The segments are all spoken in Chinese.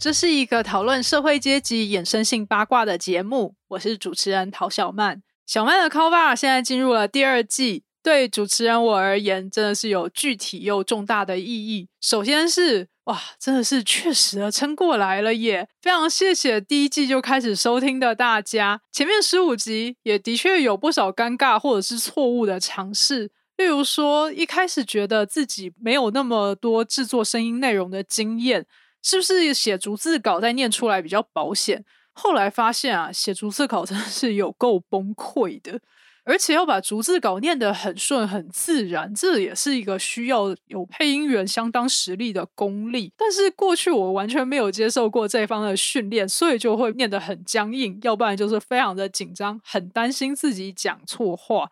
这是一个讨论社会阶级衍生性八卦的节目，我是主持人陶小曼。小曼的 cover 现在进入了第二季，对主持人我而言，真的是有具体又重大的意义。首先是哇，真的是确实的撑过来了耶！非常谢谢第一季就开始收听的大家，前面十五集也的确有不少尴尬或者是错误的尝试。例如说，一开始觉得自己没有那么多制作声音内容的经验。是不是写逐字稿再念出来比较保险？后来发现啊，写逐字稿真的是有够崩溃的，而且要把逐字稿念得很顺很自然，这也是一个需要有配音员相当实力的功力。但是过去我完全没有接受过这方的训练，所以就会念得很僵硬，要不然就是非常的紧张，很担心自己讲错话。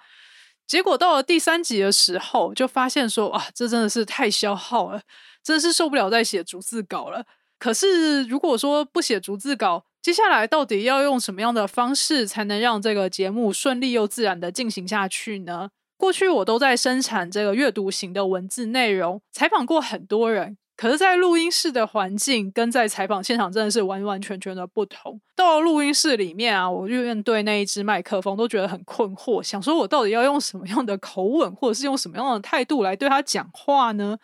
结果到了第三集的时候，就发现说，哇，这真的是太消耗了。真是受不了再写逐字稿了。可是如果说不写逐字稿，接下来到底要用什么样的方式才能让这个节目顺利又自然的进行下去呢？过去我都在生产这个阅读型的文字内容，采访过很多人，可是，在录音室的环境跟在采访现场真的是完完全全的不同。到了录音室里面啊，我就面对那一支麦克风都觉得很困惑，想说我到底要用什么样的口吻，或者是用什么样的态度来对他讲话呢？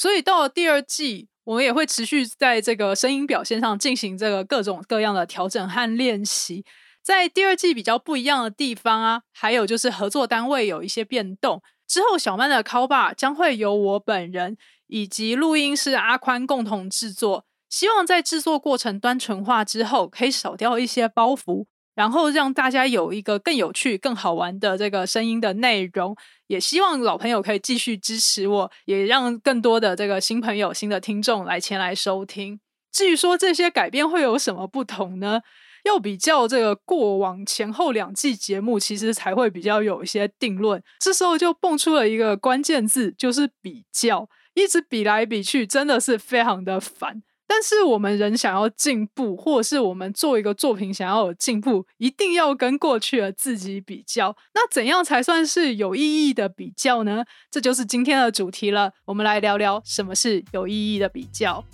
所以到了第二季，我们也会持续在这个声音表现上进行这个各种各样的调整和练习。在第二季比较不一样的地方啊，还有就是合作单位有一些变动。之后小曼的 Call Bar 将会由我本人以及录音师阿宽共同制作，希望在制作过程端纯化之后，可以少掉一些包袱。然后让大家有一个更有趣、更好玩的这个声音的内容，也希望老朋友可以继续支持我，也让更多的这个新朋友、新的听众来前来收听。至于说这些改变会有什么不同呢？要比较这个过往前后两季节目，其实才会比较有一些定论。这时候就蹦出了一个关键字，就是比较，一直比来比去，真的是非常的烦。但是我们人想要进步，或者是我们做一个作品想要有进步，一定要跟过去的自己比较。那怎样才算是有意义的比较呢？这就是今天的主题了。我们来聊聊什么是有意义的比较。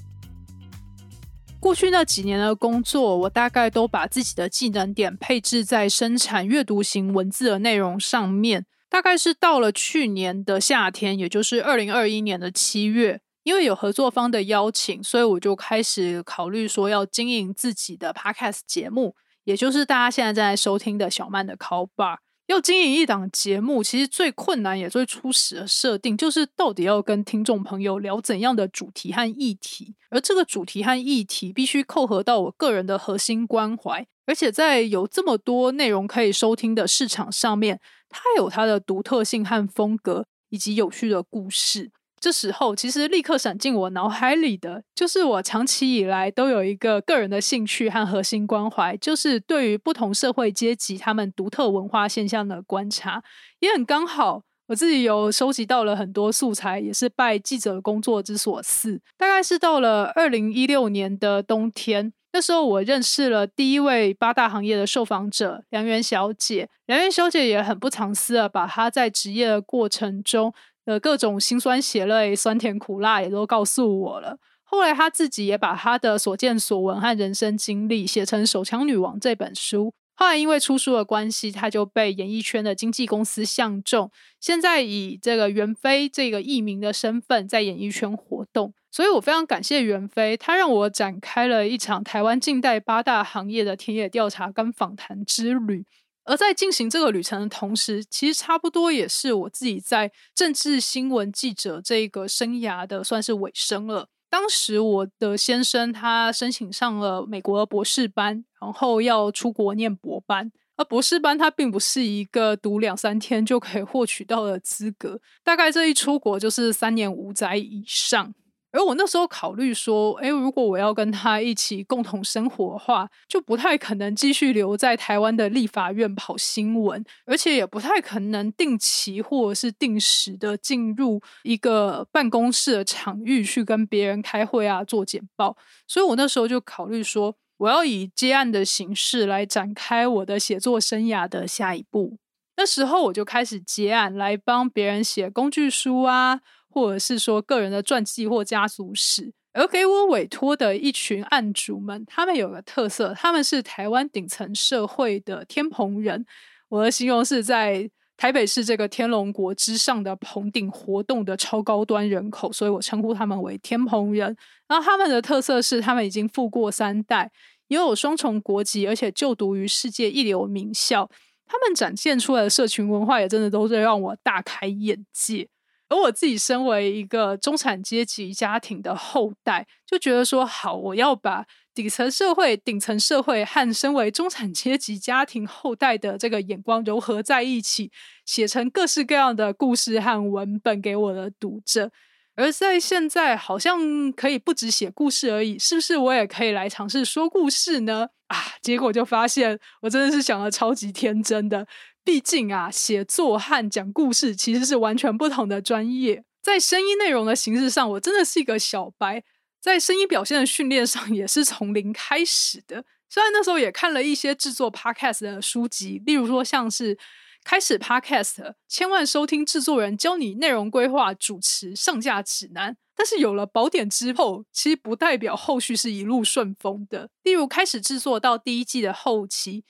过去那几年的工作，我大概都把自己的技能点配置在生产阅读型文字的内容上面。大概是到了去年的夏天，也就是二零二一年的七月。因为有合作方的邀请，所以我就开始考虑说要经营自己的 podcast 节目，也就是大家现在正在收听的小曼的 Call Bar。要经营一档节目，其实最困难也最初始的设定，就是到底要跟听众朋友聊怎样的主题和议题，而这个主题和议题必须扣合到我个人的核心关怀，而且在有这么多内容可以收听的市场上面，它有它的独特性和风格，以及有趣的故事。这时候，其实立刻闪进我脑海里的，就是我长期以来都有一个个人的兴趣和核心关怀，就是对于不同社会阶级他们独特文化现象的观察。也很刚好，我自己有收集到了很多素材，也是拜记者工作之所赐。大概是到了二零一六年的冬天，那时候我认识了第一位八大行业的受访者梁媛小姐。梁媛小姐也很不藏私的，把她在职业的过程中。的各种辛酸血泪、酸甜苦辣也都告诉我了。后来他自己也把他的所见所闻和人生经历写成《手枪女王》这本书。后来因为出书的关系，他就被演艺圈的经纪公司相中，现在以这个袁飞这个艺名的身份在演艺圈活动。所以我非常感谢袁飞，他让我展开了一场台湾近代八大行业的田野调查跟访谈之旅。而在进行这个旅程的同时，其实差不多也是我自己在政治新闻记者这个生涯的算是尾声了。当时我的先生他申请上了美国的博士班，然后要出国念博班，而博士班它并不是一个读两三天就可以获取到的资格，大概这一出国就是三年五载以上。而我那时候考虑说，诶，如果我要跟他一起共同生活的话，就不太可能继续留在台湾的立法院跑新闻，而且也不太可能定期或者是定时的进入一个办公室的场域去跟别人开会啊、做简报。所以我那时候就考虑说，我要以接案的形式来展开我的写作生涯的下一步。那时候我就开始接案，来帮别人写工具书啊。或者是说个人的传记或家族史，而给我委托的一群案主们，他们有个特色，他们是台湾顶层社会的天蓬人。我的形容是在台北市这个天龙国之上的棚顶活动的超高端人口，所以我称呼他们为天蓬人。然后他们的特色是，他们已经富过三代，拥有双重国籍，而且就读于世界一流名校。他们展现出来的社群文化，也真的都是让我大开眼界。而我自己身为一个中产阶级家庭的后代，就觉得说好，我要把底层社会、顶层社会和身为中产阶级家庭后代的这个眼光融合在一起，写成各式各样的故事和文本给我的读者。而在现在，好像可以不止写故事而已，是不是？我也可以来尝试说故事呢？啊，结果就发现，我真的是想的超级天真的。毕竟啊，写作和讲故事其实是完全不同的专业。在声音内容的形式上，我真的是一个小白；在声音表现的训练上，也是从零开始的。虽然那时候也看了一些制作 podcast 的书籍，例如说像是《开始 podcast》，千万收听制作人教你内容规划、主持、上架指南。但是有了宝典之后，其实不代表后续是一路顺风的。例如，开始制作到第一季的后期。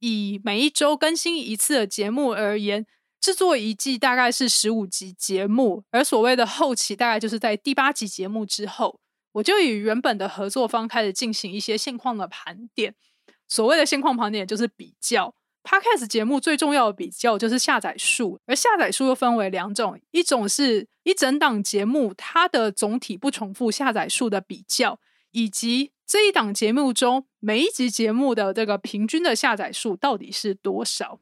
以每一周更新一次的节目而言，制作一季大概是十五集节目，而所谓的后期大概就是在第八集节目之后，我就与原本的合作方开始进行一些现况的盘点。所谓的现况盘点就是比较。Podcast 节目最重要的比较就是下载数，而下载数又分为两种，一种是一整档节目它的总体不重复下载数的比较，以及。这一档节目中，每一集节目的这个平均的下载数到底是多少？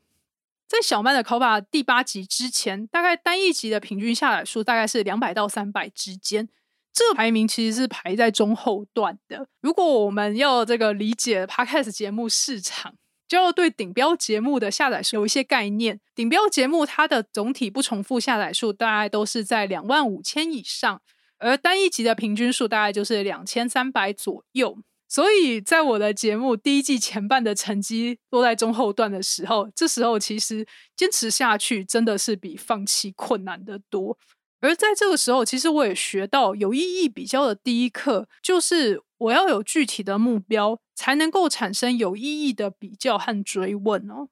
在小曼的考法第八集之前，大概单一集的平均下载数大概是两百到三百之间。这排名其实是排在中后段的。如果我们要这个理解 Podcast 节目市场，就要对顶标节目的下载数有一些概念。顶标节目它的总体不重复下载数大概都是在两万五千以上。而单一集的平均数大概就是两千三百左右，所以在我的节目第一季前半的成绩落在中后段的时候，这时候其实坚持下去真的是比放弃困难的多。而在这个时候，其实我也学到有意义比较的第一课，就是我要有具体的目标，才能够产生有意义的比较和追问哦。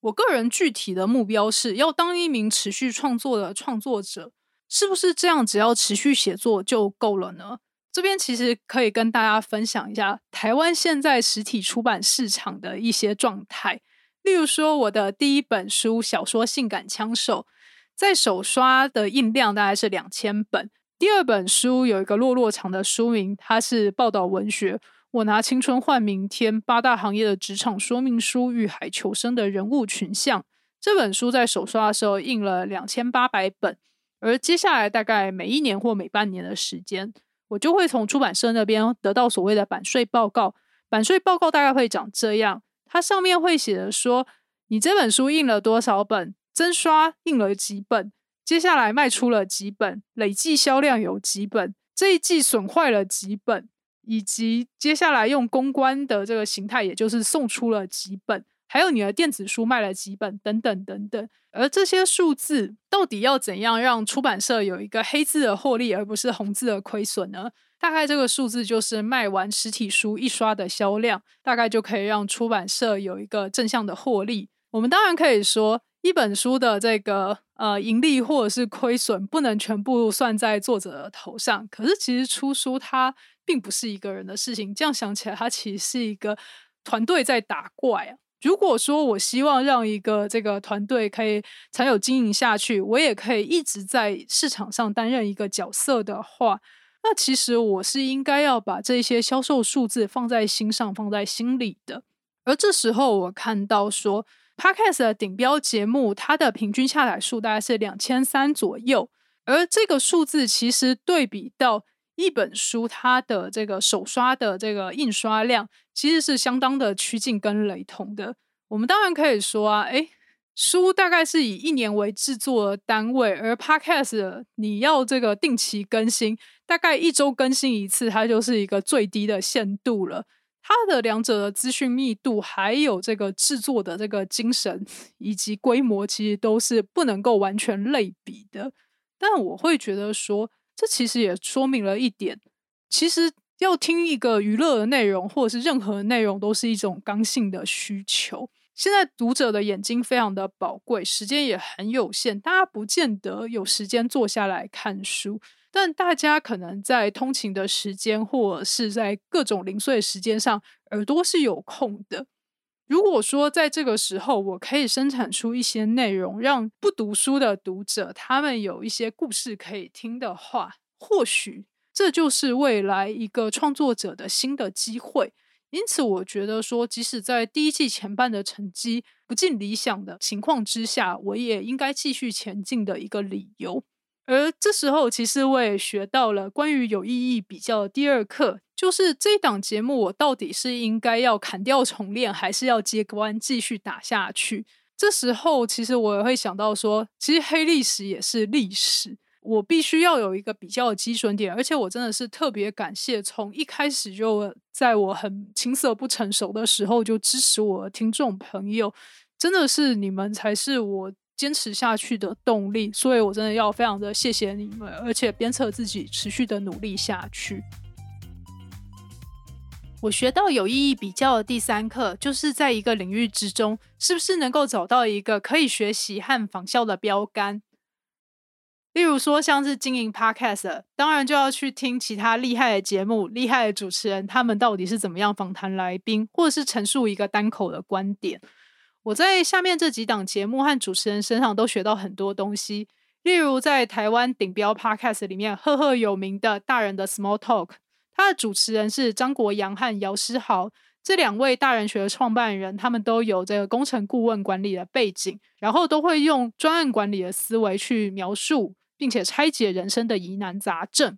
我个人具体的目标是要当一名持续创作的创作者。是不是这样？只要持续写作就够了呢？这边其实可以跟大家分享一下台湾现在实体出版市场的一些状态。例如说，我的第一本书小说《性感枪手》在首刷的印量大概是两千本。第二本书有一个落落长的书名，它是报道文学。我拿青春换明天，八大行业的职场说明书，遇海求生的人物群像。这本书在首刷的时候印了两千八百本。而接下来大概每一年或每半年的时间，我就会从出版社那边得到所谓的版税报告。版税报告大概会长这样，它上面会写的说，你这本书印了多少本，增刷印了几本，接下来卖出了几本，累计销量有几本，这一季损坏了几本，以及接下来用公关的这个形态，也就是送出了几本。还有你的电子书卖了几本等等等等，而这些数字到底要怎样让出版社有一个黑字的获利，而不是红字的亏损呢？大概这个数字就是卖完实体书一刷的销量，大概就可以让出版社有一个正向的获利。我们当然可以说，一本书的这个呃盈利或者是亏损不能全部算在作者的头上，可是其实出书它并不是一个人的事情。这样想起来，它其实是一个团队在打怪啊。如果说我希望让一个这个团队可以长久经营下去，我也可以一直在市场上担任一个角色的话，那其实我是应该要把这些销售数字放在心上、放在心里的。而这时候我看到说，Podcast 的顶标节目它的平均下载数大概是两千三左右，而这个数字其实对比到一本书它的这个手刷的这个印刷量其实是相当的趋近跟雷同的。我们当然可以说啊，诶书大概是以一年为制作单位，而 Podcast 你要这个定期更新，大概一周更新一次，它就是一个最低的限度了。它的两者的资讯密度，还有这个制作的这个精神以及规模，其实都是不能够完全类比的。但我会觉得说，这其实也说明了一点：其实要听一个娱乐的内容，或者是任何内容，都是一种刚性的需求。现在读者的眼睛非常的宝贵，时间也很有限，大家不见得有时间坐下来看书。但大家可能在通勤的时间，或者是在各种零碎时间上，耳朵是有空的。如果说在这个时候，我可以生产出一些内容，让不读书的读者他们有一些故事可以听的话，或许这就是未来一个创作者的新的机会。因此，我觉得说，即使在第一季前半的成绩不尽理想的情况之下，我也应该继续前进的一个理由。而这时候，其实我也学到了关于有意义比较的第二课，就是这档节目，我到底是应该要砍掉重练，还是要接关继续打下去？这时候，其实我也会想到说，其实黑历史也是历史，我必须要有一个比较的基准点。而且，我真的是特别感谢从一开始就在我很青涩不成熟的时候就支持我的听众朋友，真的是你们才是我。坚持下去的动力，所以我真的要非常的谢谢你们，而且鞭策自己持续的努力下去。我学到有意义比较的第三课，就是在一个领域之中，是不是能够找到一个可以学习和仿效的标杆？例如说，像是经营 Podcast，当然就要去听其他厉害的节目、厉害的主持人，他们到底是怎么样访谈来宾，或者是陈述一个单口的观点。我在下面这几档节目和主持人身上都学到很多东西，例如在台湾顶标 Podcast 里面赫赫有名的大人的 Small Talk，他的主持人是张国阳和姚诗豪这两位大人学的创办人，他们都有这个工程顾问管理的背景，然后都会用专案管理的思维去描述并且拆解人生的疑难杂症。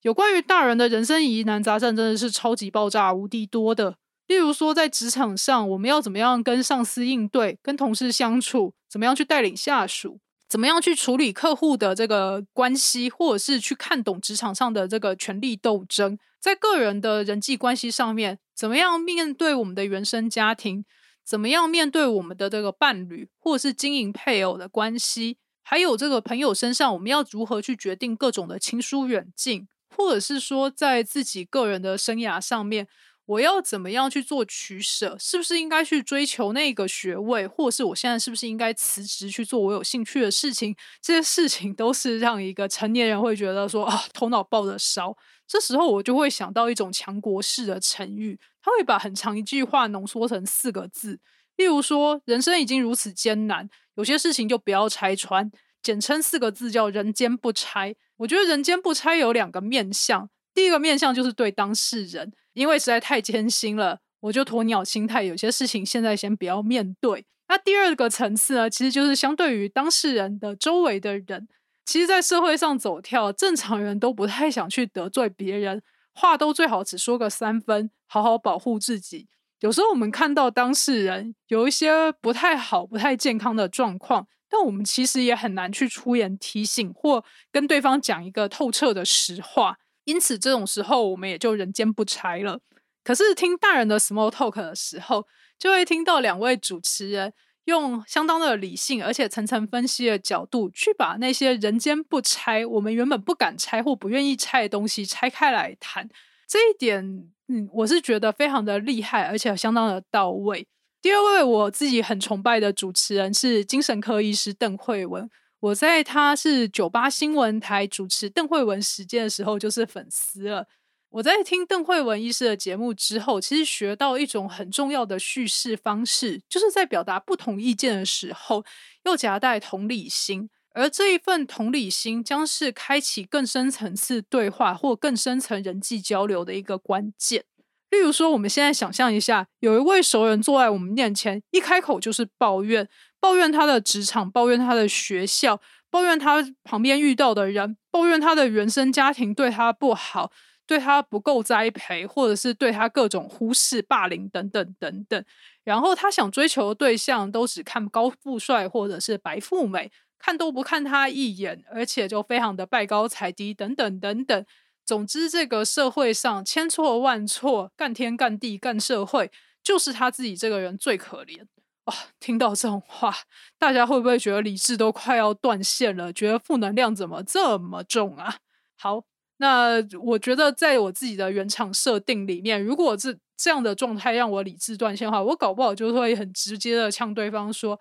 有关于大人的人生疑难杂症，真的是超级爆炸无敌多的。例如说，在职场上，我们要怎么样跟上司应对，跟同事相处，怎么样去带领下属，怎么样去处理客户的这个关系，或者是去看懂职场上的这个权力斗争，在个人的人际关系上面，怎么样面对我们的原生家庭，怎么样面对我们的这个伴侣，或者是经营配偶的关系，还有这个朋友身上，我们要如何去决定各种的亲疏远近，或者是说在自己个人的生涯上面。我要怎么样去做取舍？是不是应该去追求那个学位，或是我现在是不是应该辞职去做我有兴趣的事情？这些事情都是让一个成年人会觉得说啊，头脑爆的烧。这时候我就会想到一种强国式的成语，他会把很长一句话浓缩成四个字，例如说，人生已经如此艰难，有些事情就不要拆穿，简称四个字叫“人间不拆”。我觉得“人间不拆”有两个面向，第一个面向就是对当事人。因为实在太艰辛了，我就鸵鸟心态，有些事情现在先不要面对。那第二个层次呢，其实就是相对于当事人的周围的人，其实，在社会上走跳，正常人都不太想去得罪别人，话都最好只说个三分，好好保护自己。有时候我们看到当事人有一些不太好、不太健康的状况，但我们其实也很难去出言提醒或跟对方讲一个透彻的实话。因此，这种时候我们也就人间不拆了。可是听大人的 small talk 的时候，就会听到两位主持人用相当的理性而且层层分析的角度，去把那些人间不拆、我们原本不敢拆或不愿意拆的东西拆开来谈。这一点，嗯，我是觉得非常的厉害，而且相当的到位。第二位我自己很崇拜的主持人是精神科医师邓慧文。我在他是九八新闻台主持邓慧文时间的时候，就是粉丝了。我在听邓慧文医师的节目之后，其实学到一种很重要的叙事方式，就是在表达不同意见的时候，又夹带同理心。而这一份同理心，将是开启更深层次对话或更深层人际交流的一个关键。例如说，我们现在想象一下，有一位熟人坐在我们面前，一开口就是抱怨。抱怨他的职场，抱怨他的学校，抱怨他旁边遇到的人，抱怨他的原生家庭对他不好，对他不够栽培，或者是对他各种忽视、霸凌等等等等。然后他想追求的对象都只看高富帅或者是白富美，看都不看他一眼，而且就非常的拜高踩低等等等等。总之，这个社会上千错万错，干天干地干社会，就是他自己这个人最可怜。哇，听到这种话，大家会不会觉得理智都快要断线了？觉得负能量怎么这么重啊？好，那我觉得在我自己的原厂设定里面，如果这这样的状态让我理智断线的话，我搞不好就会很直接的呛对方说。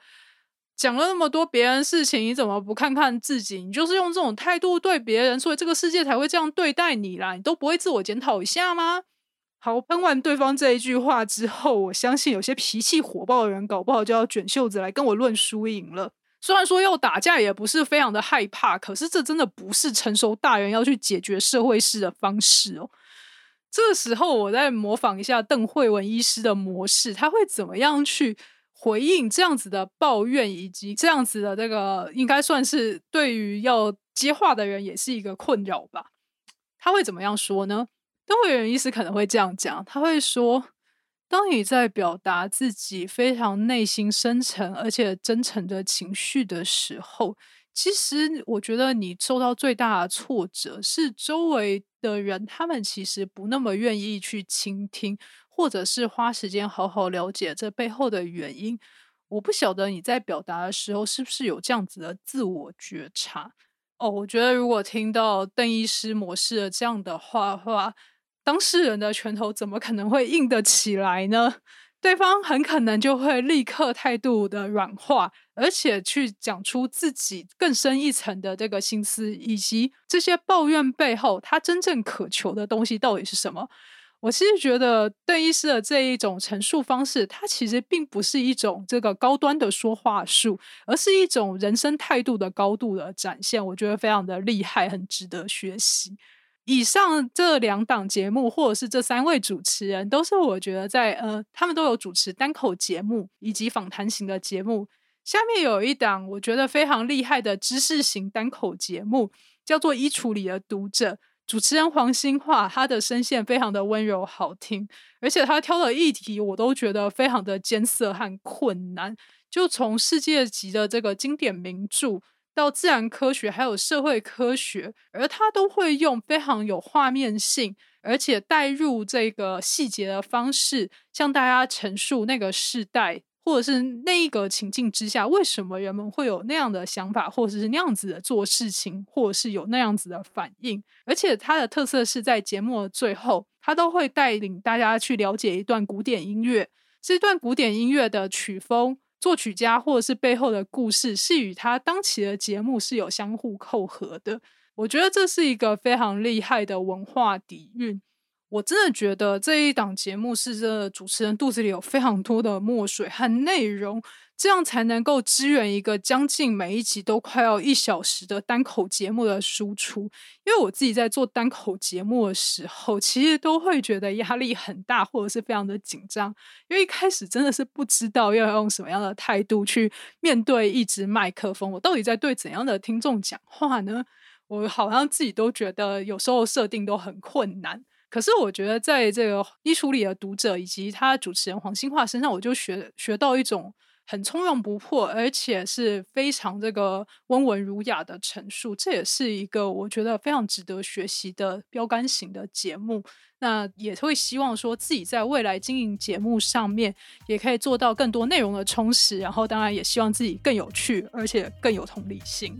讲了那么多别人事情，你怎么不看看自己？你就是用这种态度对别人，所以这个世界才会这样对待你啦！你都不会自我检讨一下吗？好，喷完对方这一句话之后，我相信有些脾气火爆的人，搞不好就要卷袖子来跟我论输赢了。虽然说要打架也不是非常的害怕，可是这真的不是成熟大人要去解决社会事的方式哦。这时候，我再模仿一下邓慧文医师的模式，他会怎么样去？回应这样子的抱怨，以及这样子的这个，应该算是对于要接话的人也是一个困扰吧。他会怎么样说呢？都会有人意思可能会这样讲，他会说：当你在表达自己非常内心深沉而且真诚的情绪的时候，其实我觉得你受到最大的挫折是周围的人，他们其实不那么愿意去倾听。或者是花时间好好了解这背后的原因，我不晓得你在表达的时候是不是有这样子的自我觉察哦。我觉得如果听到邓医师模式的这样的话话，当事人的拳头怎么可能会硬得起来呢？对方很可能就会立刻态度的软化，而且去讲出自己更深一层的这个心思，以及这些抱怨背后他真正渴求的东西到底是什么。我其实觉得邓医师的这一种陈述方式，它其实并不是一种这个高端的说话术，而是一种人生态度的高度的展现。我觉得非常的厉害，很值得学习。以上这两档节目，或者是这三位主持人，都是我觉得在呃，他们都有主持单口节目以及访谈型的节目。下面有一档我觉得非常厉害的知识型单口节目，叫做《衣橱里的读者》。主持人黄兴化，他的声线非常的温柔好听，而且他挑的议题我都觉得非常的艰涩和困难。就从世界级的这个经典名著到自然科学，还有社会科学，而他都会用非常有画面性，而且带入这个细节的方式，向大家陈述那个时代。或者是那一个情境之下，为什么人们会有那样的想法，或者是那样子的做事情，或者是有那样子的反应？而且它的特色是在节目的最后，它都会带领大家去了解一段古典音乐。这段古典音乐的曲风、作曲家或者是背后的故事，是与他当期的节目是有相互扣合的。我觉得这是一个非常厉害的文化底蕴。我真的觉得这一档节目是这主持人肚子里有非常多的墨水和内容，这样才能够支援一个将近每一集都快要一小时的单口节目的输出。因为我自己在做单口节目的时候，其实都会觉得压力很大，或者是非常的紧张，因为一开始真的是不知道要用什么样的态度去面对一支麦克风，我到底在对怎样的听众讲话呢？我好像自己都觉得有时候设定都很困难。可是我觉得，在这个衣橱里的读者以及他主持人黄兴化身上，我就学学到一种很从容不迫，而且是非常这个温文儒雅的陈述。这也是一个我觉得非常值得学习的标杆型的节目。那也会希望说自己在未来经营节目上面，也可以做到更多内容的充实。然后，当然也希望自己更有趣，而且更有同理心。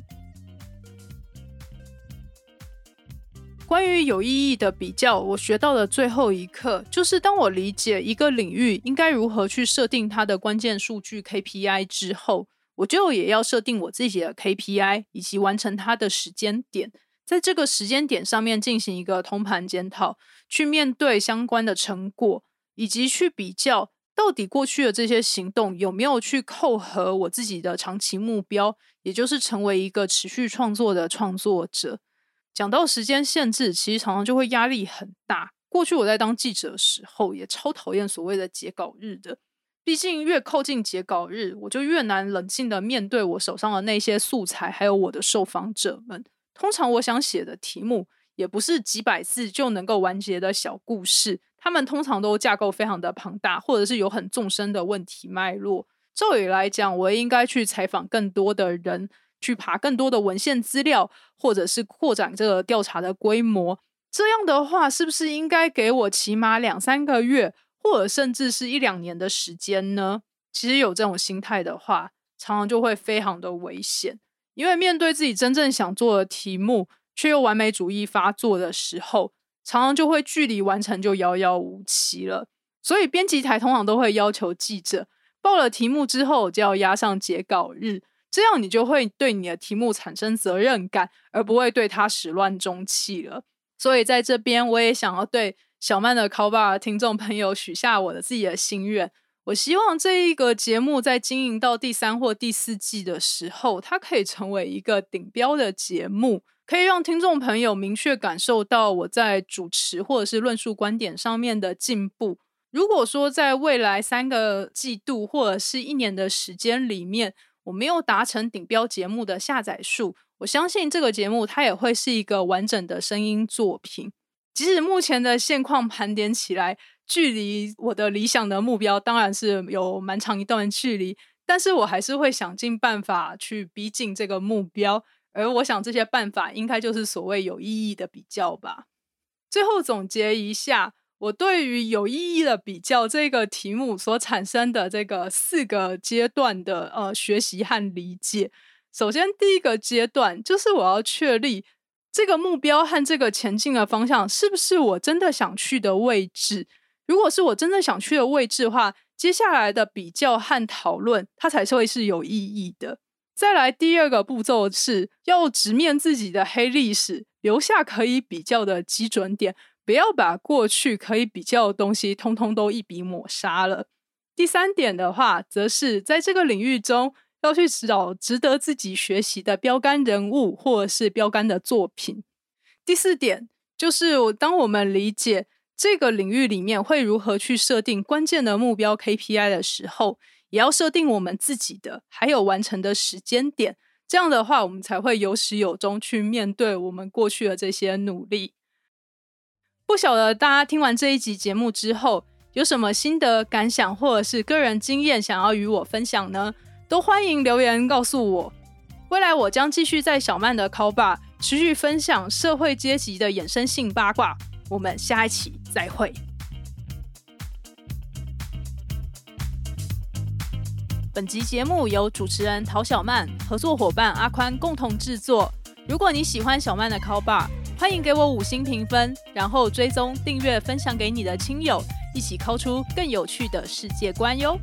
关于有意义的比较，我学到的最后一课就是：当我理解一个领域应该如何去设定它的关键数据 KPI 之后，我就也要设定我自己的 KPI，以及完成它的时间点，在这个时间点上面进行一个通盘检讨，去面对相关的成果，以及去比较到底过去的这些行动有没有去扣合我自己的长期目标，也就是成为一个持续创作的创作者。讲到时间限制，其实常常就会压力很大。过去我在当记者的时候，也超讨厌所谓的截稿日的，毕竟越靠近截稿日，我就越难冷静的面对我手上的那些素材，还有我的受访者们。通常我想写的题目，也不是几百字就能够完结的小故事，他们通常都架构非常的庞大，或者是有很纵深的问题脉络。照理来讲，我应该去采访更多的人，去爬更多的文献资料，或者是扩展这个调查的规模。这样的话，是不是应该给我起码两三个月？或者甚至是一两年的时间呢？其实有这种心态的话，常常就会非常的危险。因为面对自己真正想做的题目，却又完美主义发作的时候，常常就会距离完成就遥遥无期了。所以编辑台通常都会要求记者报了题目之后就要压上截稿日，这样你就会对你的题目产生责任感，而不会对它始乱终弃了。所以在这边，我也想要对。小曼的 call bar 听众朋友许下我的自己的心愿，我希望这一个节目在经营到第三或第四季的时候，它可以成为一个顶标的节目，可以让听众朋友明确感受到我在主持或者是论述观点上面的进步。如果说在未来三个季度或者是一年的时间里面，我没有达成顶标节目的下载数，我相信这个节目它也会是一个完整的声音作品。即使目前的现况盘点起来，距离我的理想的目标当然是有蛮长一段距离，但是我还是会想尽办法去逼近这个目标。而我想这些办法应该就是所谓有意义的比较吧。最后总结一下，我对于有意义的比较这个题目所产生的这个四个阶段的呃学习和理解。首先，第一个阶段就是我要确立。这个目标和这个前进的方向是不是我真的想去的位置？如果是我真的想去的位置的话，接下来的比较和讨论，它才是会是有意义的。再来第二个步骤是要直面自己的黑历史，留下可以比较的基准点，不要把过去可以比较的东西通通都一笔抹杀了。第三点的话，则是在这个领域中。要去找值得自己学习的标杆人物，或者是标杆的作品。第四点就是，当我们理解这个领域里面会如何去设定关键的目标 KPI 的时候，也要设定我们自己的还有完成的时间点。这样的话，我们才会有始有终去面对我们过去的这些努力。不晓得大家听完这一集节目之后，有什么心得感想，或者是个人经验想要与我分享呢？都欢迎留言告诉我。未来我将继续在小曼的 call bar 持续分享社会阶级的衍生性八卦。我们下一期再会。本集节目由主持人陶小曼、合作伙伴阿宽共同制作。如果你喜欢小曼的 call bar，欢迎给我五星评分，然后追踪、订阅、分享给你的亲友，一起抠出更有趣的世界观哟。